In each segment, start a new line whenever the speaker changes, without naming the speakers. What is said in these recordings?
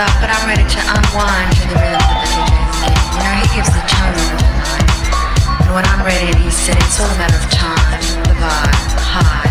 up, but I'm ready to unwind to the rhythm that the DJ's giving. You know, he gives the tone of the night. And when I'm ready and he's said, it's all a matter of time, the vibe, high.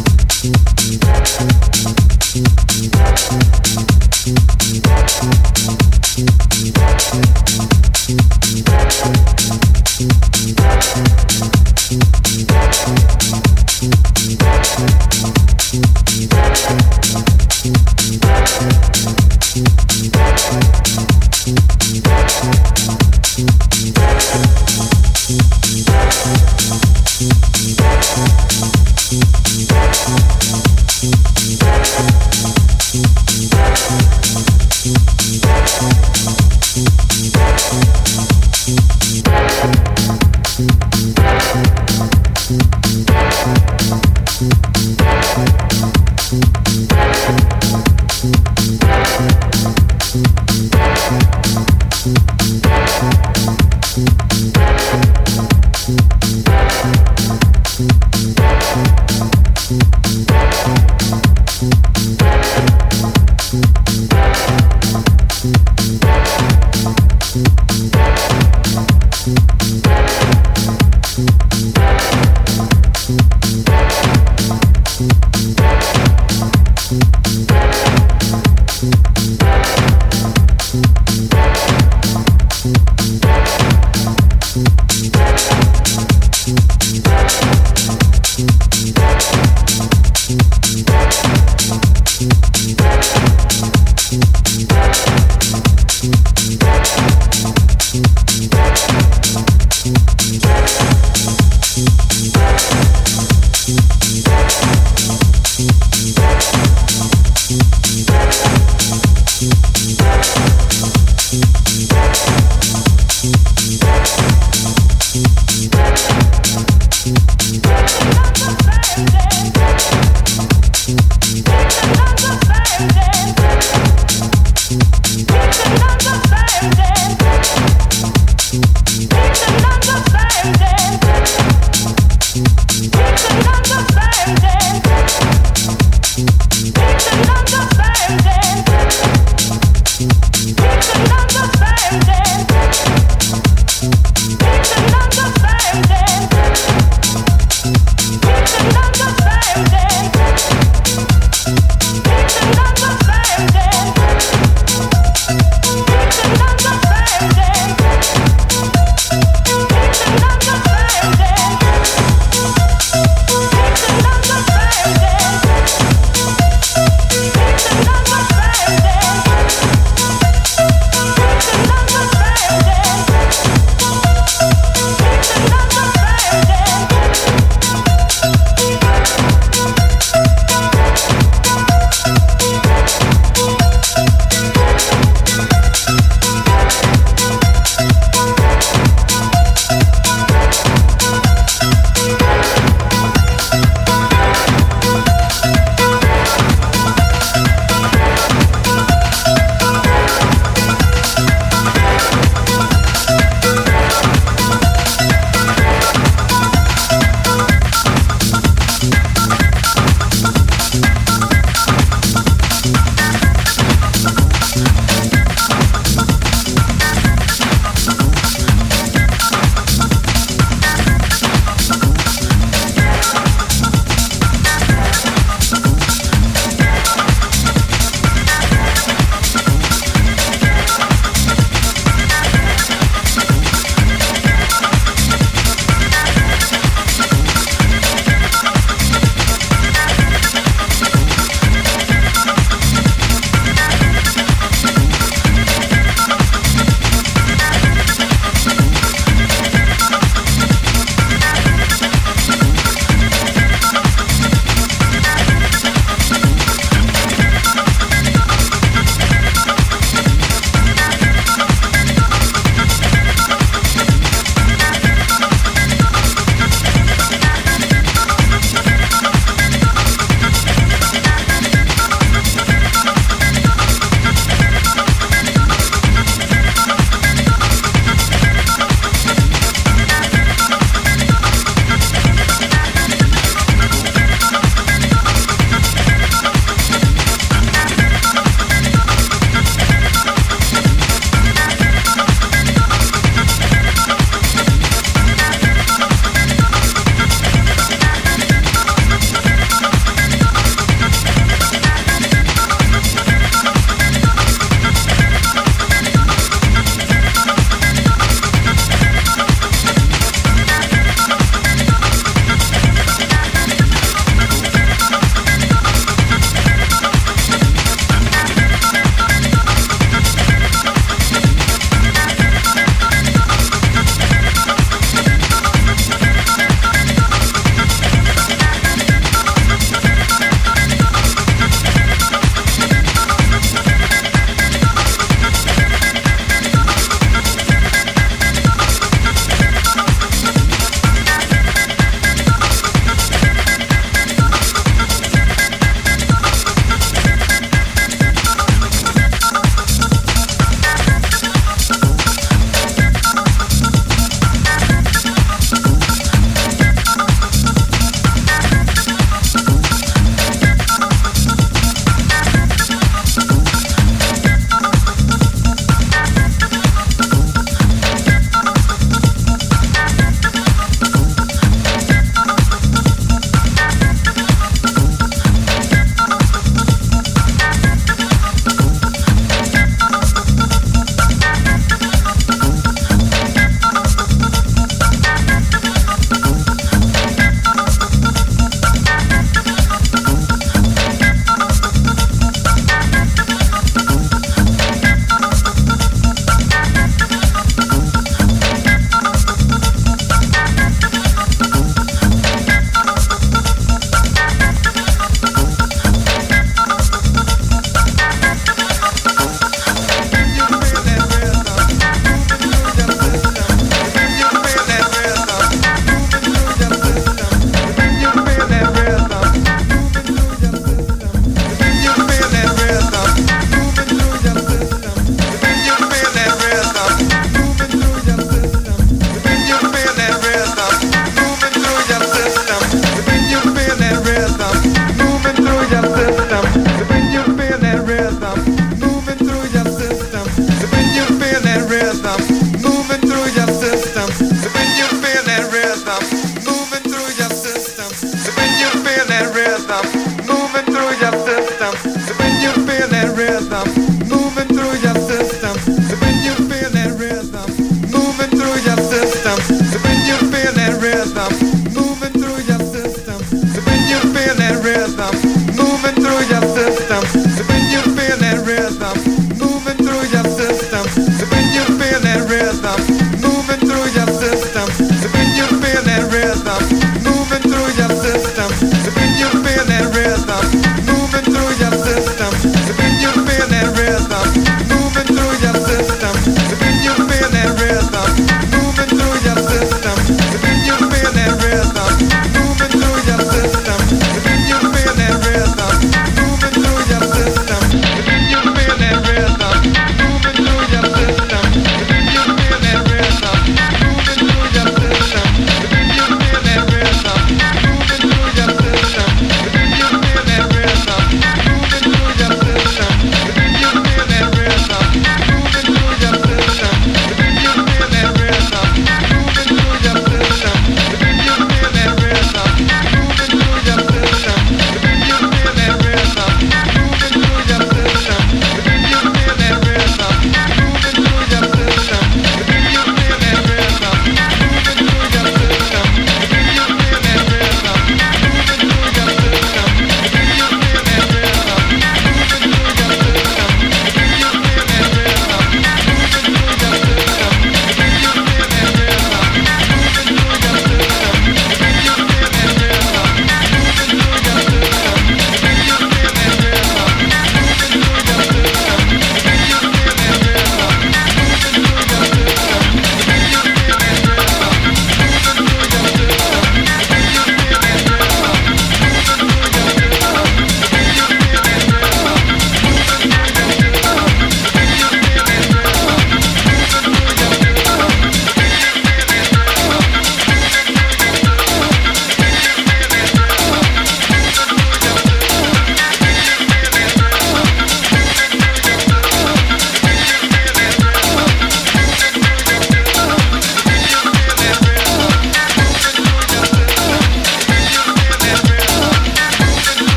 Música Thank you.